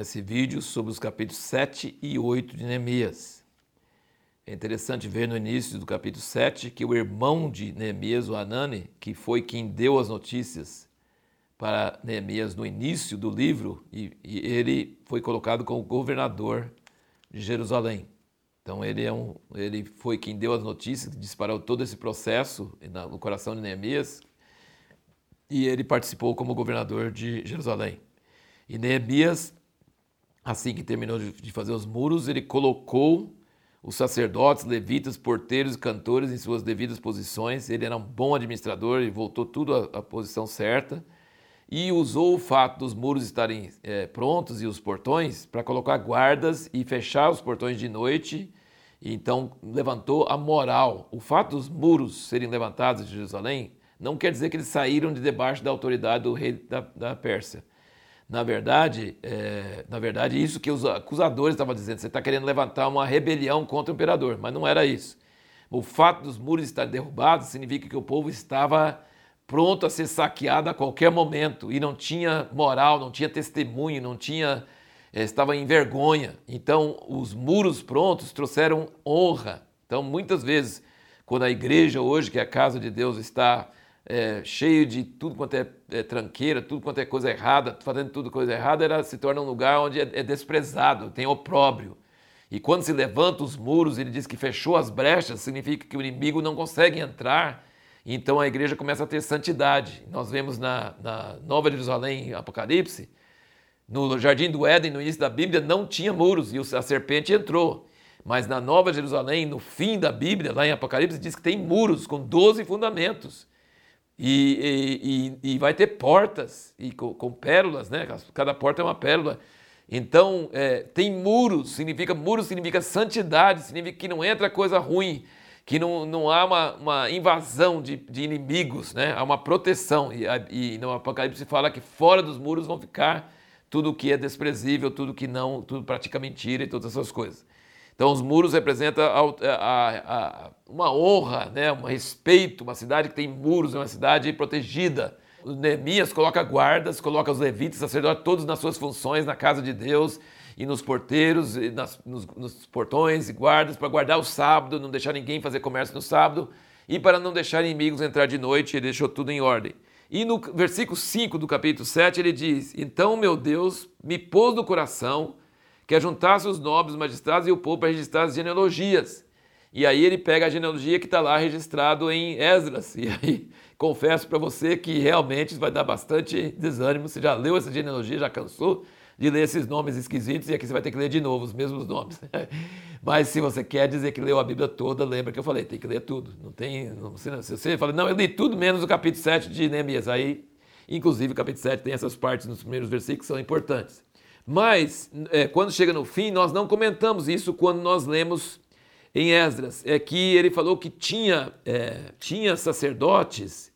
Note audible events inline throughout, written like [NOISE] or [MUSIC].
nesse vídeo sobre os capítulos 7 e 8 de Neemias. É interessante ver no início do capítulo 7 que o irmão de Neemias, o Anani, que foi quem deu as notícias para Neemias no início do livro, e, e ele foi colocado como governador de Jerusalém. Então ele, é um, ele foi quem deu as notícias, disparou todo esse processo no coração de Neemias, e ele participou como governador de Jerusalém. E Neemias, assim que terminou de fazer os muros, ele colocou os sacerdotes, levitas, porteiros e cantores em suas devidas posições. Ele era um bom administrador e voltou tudo à, posição certa. E usou o fato dos muros estarem é, prontos e os portões para colocar guardas e fechar os portões de noite. E então levantou a moral. O fato dos muros serem levantados de Jerusalém não quer dizer que eles saíram de debaixo da autoridade do rei da, da Pérsia. Na verdade, é, na verdade, isso que os acusadores estavam dizendo, você está querendo levantar uma rebelião contra o imperador, mas não era isso. O fato dos muros estarem derrubados significa que o povo estava pronto a ser saqueado a qualquer momento e não tinha moral, não tinha testemunho, não tinha, é, estava em vergonha. Então, os muros prontos trouxeram honra. Então, muitas vezes, quando a igreja hoje, que é a casa de Deus, está é, cheio de tudo quanto é, é, tranqueira, tudo quanto é coisa errada, fazendo tudo coisa errada, ela se torna um lugar onde é, é desprezado, tem opróbrio. E quando se levanta os muros, ele diz que fechou as brechas, significa que o inimigo não consegue entrar. Então a igreja começa a ter santidade. Nós vemos na, na Nova Jerusalém, Apocalipse, no Jardim do Éden, no início da Bíblia, não tinha muros e a serpente entrou. Mas na Nova Jerusalém, no fim da Bíblia, lá em Apocalipse, diz que tem muros com 12 fundamentos. E, e, e, vai ter portas e com, com, pérolas, né? Cada porta é uma pérola. Então, é, tem muros, significa muros significa santidade, significa que não entra coisa ruim, que não, não há uma, uma invasão de, de, inimigos, né? Há uma proteção. E, e no Apocalipse fala que fora dos muros vão ficar tudo que é desprezível, tudo que não, tudo pratica mentira e todas essas coisas. Então, os muros representam a, a, a, uma honra, né? um respeito. Uma cidade que tem muros, é uma cidade protegida. O Neemias coloca guardas, coloca os levitas, sacerdotes, todos nas suas funções na casa de Deus e nos porteiros, e nas, nos, nos portões e guardas para guardar o sábado, não deixar ninguém fazer comércio no sábado e para não deixar inimigos entrar de noite, ele deixou tudo em ordem. E no versículo 5 do capítulo 7 ele diz: Então, meu Deus, me pôs no coração que ajuntasse os nobres, os magistrados e o povo para registrar as genealogias. E aí ele pega a genealogia que está lá registrado em Esdras. E aí [LAUGHS] confesso para você que realmente vai dar bastante desânimo. Você já leu essa genealogia, já cansou de ler esses nomes esquisitos e aqui você vai ter que ler de novo os mesmos nomes. [LAUGHS] Mas se você quer dizer que leu a Bíblia toda, lembra que eu falei, tem que ler tudo. Não tem, não, se você fala, não, eu li tudo menos o capítulo 7 de Neemias. Aí, inclusive, o capítulo 7 tem essas partes nos primeiros versículos que são importantes. Mas, é, quando chega no fim, nós não comentamos isso quando nós lemos em Esdras. É que ele falou que tinha, é, tinha sacerdotes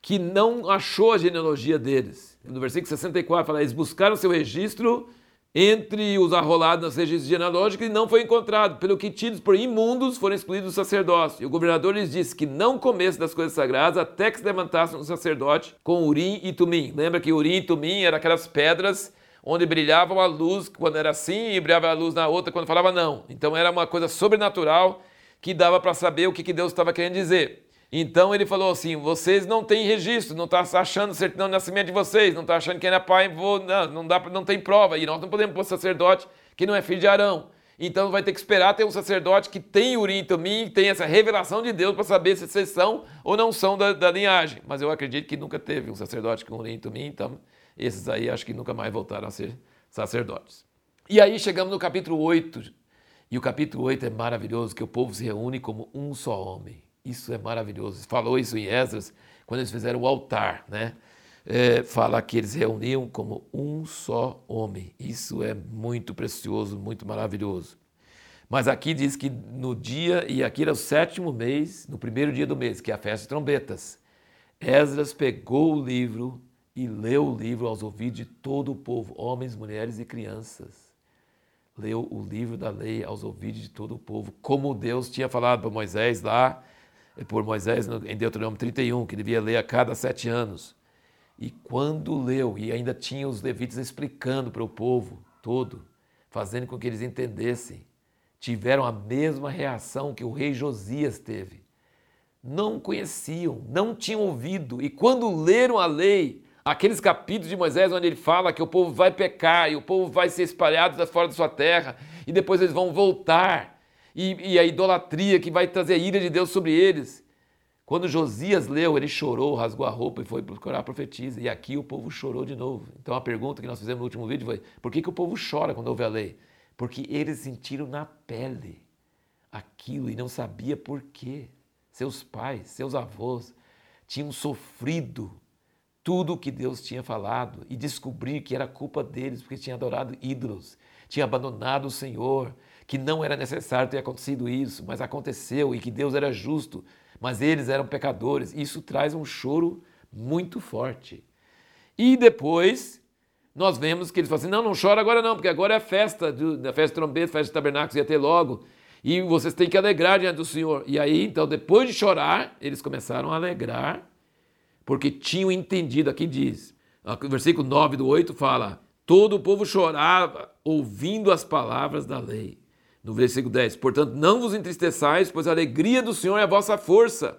que não achou a genealogia deles. No versículo 64 fala: eles buscaram seu registro entre os arrolados nas registros genealógicos e não foi encontrado, pelo que tidos por imundos foram excluídos do sacerdócio. E o governador lhes disse que não comesse das coisas sagradas até que se levantassem um sacerdote com Urim e Tumim. Lembra que Urim e Tumim eram aquelas pedras onde brilhava uma luz quando era assim e brilhava a luz na outra quando falava não. Então era uma coisa sobrenatural que dava para saber o que, que Deus estava querendo dizer. Então ele falou assim: vocês não têm registro, não está achando certidão de nascimento de vocês, não está achando quem é pai, vou, não, não, dá, não tem prova. E nós não podemos pôr sacerdote que não é filho de Arão. Então vai ter que esperar ter um sacerdote que tem Urim Tumim, tem essa revelação de Deus para saber se vocês são ou não são da, da, linhagem. Mas eu acredito que nunca teve um sacerdote com Urim Tumim, então esses aí acho que nunca mais voltaram a ser sacerdotes. E aí chegamos no capítulo 8. E o capítulo 8 é maravilhoso, que o povo se reúne como um só homem. Isso é maravilhoso. Falou isso em Esdras, quando eles fizeram o altar, né? É, fala que eles reuniam como um só homem. Isso é muito precioso, muito maravilhoso. Mas aqui diz que no dia, e aqui era o sétimo mês, no primeiro dia do mês, que é a festa de trombetas, Esdras pegou o livro e leu o livro aos ouvidos de todo o povo, homens, mulheres e crianças. Leu o livro da lei aos ouvidos de todo o povo, como Deus tinha falado para Moisés lá, por Moisés em Deuteronômio 31, que devia ler a cada sete anos. E quando leu, e ainda tinha os levitas explicando para o povo, todo, fazendo com que eles entendessem. Tiveram a mesma reação que o rei Josias teve. Não conheciam, não tinham ouvido, e quando leram a lei, aqueles capítulos de Moisés onde ele fala que o povo vai pecar e o povo vai ser espalhado fora da sua terra, e depois eles vão voltar, e, e a idolatria que vai trazer a ira de Deus sobre eles. Quando Josias leu, ele chorou, rasgou a roupa e foi procurar a profetisa. E aqui o povo chorou de novo. Então a pergunta que nós fizemos no último vídeo foi: por que, que o povo chora quando ouve a lei? Porque eles sentiram na pele aquilo e não sabia por quê. Seus pais, seus avós tinham sofrido tudo o que Deus tinha falado e descobrir que era culpa deles porque tinham adorado ídolos, tinham abandonado o Senhor, que não era necessário ter acontecido isso, mas aconteceu e que Deus era justo mas eles eram pecadores. Isso traz um choro muito forte. E depois nós vemos que eles falam assim: não, não chora agora não, porque agora é a festa, da festa de trombeta, festa de tabernáculos, ia ter logo. E vocês têm que alegrar diante do Senhor. E aí, então, depois de chorar, eles começaram a alegrar, porque tinham entendido. Aqui diz, o versículo 9 do 8 fala: todo o povo chorava ouvindo as palavras da lei no versículo 10. Portanto, não vos entristeçais, pois a alegria do Senhor é a vossa força.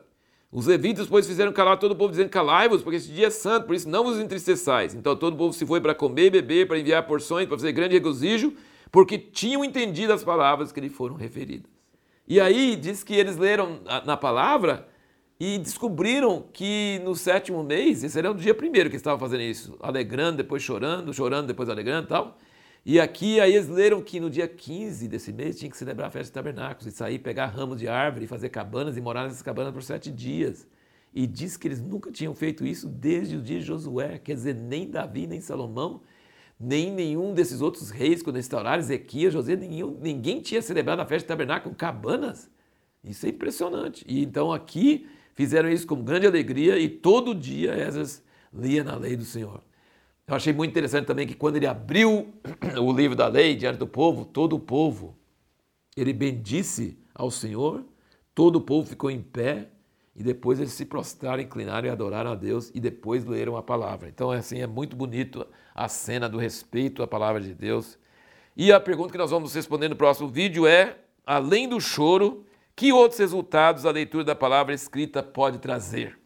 Os levitas, pois, fizeram calar todo o povo, dizendo: Calai-vos, porque esse dia é santo, por isso não vos entristeçais. Então todo o povo se foi para comer e beber, para enviar porções, para fazer grande regozijo, porque tinham entendido as palavras que lhe foram referidas. E aí diz que eles leram na palavra e descobriram que no sétimo mês, esse era o dia primeiro que estavam fazendo isso, alegrando, depois chorando, chorando, depois alegrando e tal. E aqui aí eles leram que no dia 15 desse mês tinha que celebrar a festa de tabernáculos e sair, pegar ramos de árvore, fazer cabanas e morar nessas cabanas por sete dias. E diz que eles nunca tinham feito isso desde o dia de Josué, quer dizer, nem Davi, nem Salomão, nem nenhum desses outros reis, quando instauraram Ezequias, José, nenhum, ninguém tinha celebrado a festa de tabernáculo cabanas. Isso é impressionante. E então aqui fizeram isso com grande alegria e todo dia Esdras lia na lei do Senhor. Eu achei muito interessante também que quando ele abriu o livro da lei diante do povo, todo o povo, ele bendisse ao Senhor, todo o povo ficou em pé e depois eles se prostraram, inclinaram e adoraram a Deus e depois leram a palavra. Então, assim, é muito bonito a cena do respeito à palavra de Deus. E a pergunta que nós vamos responder no próximo vídeo é: além do choro, que outros resultados a leitura da palavra escrita pode trazer?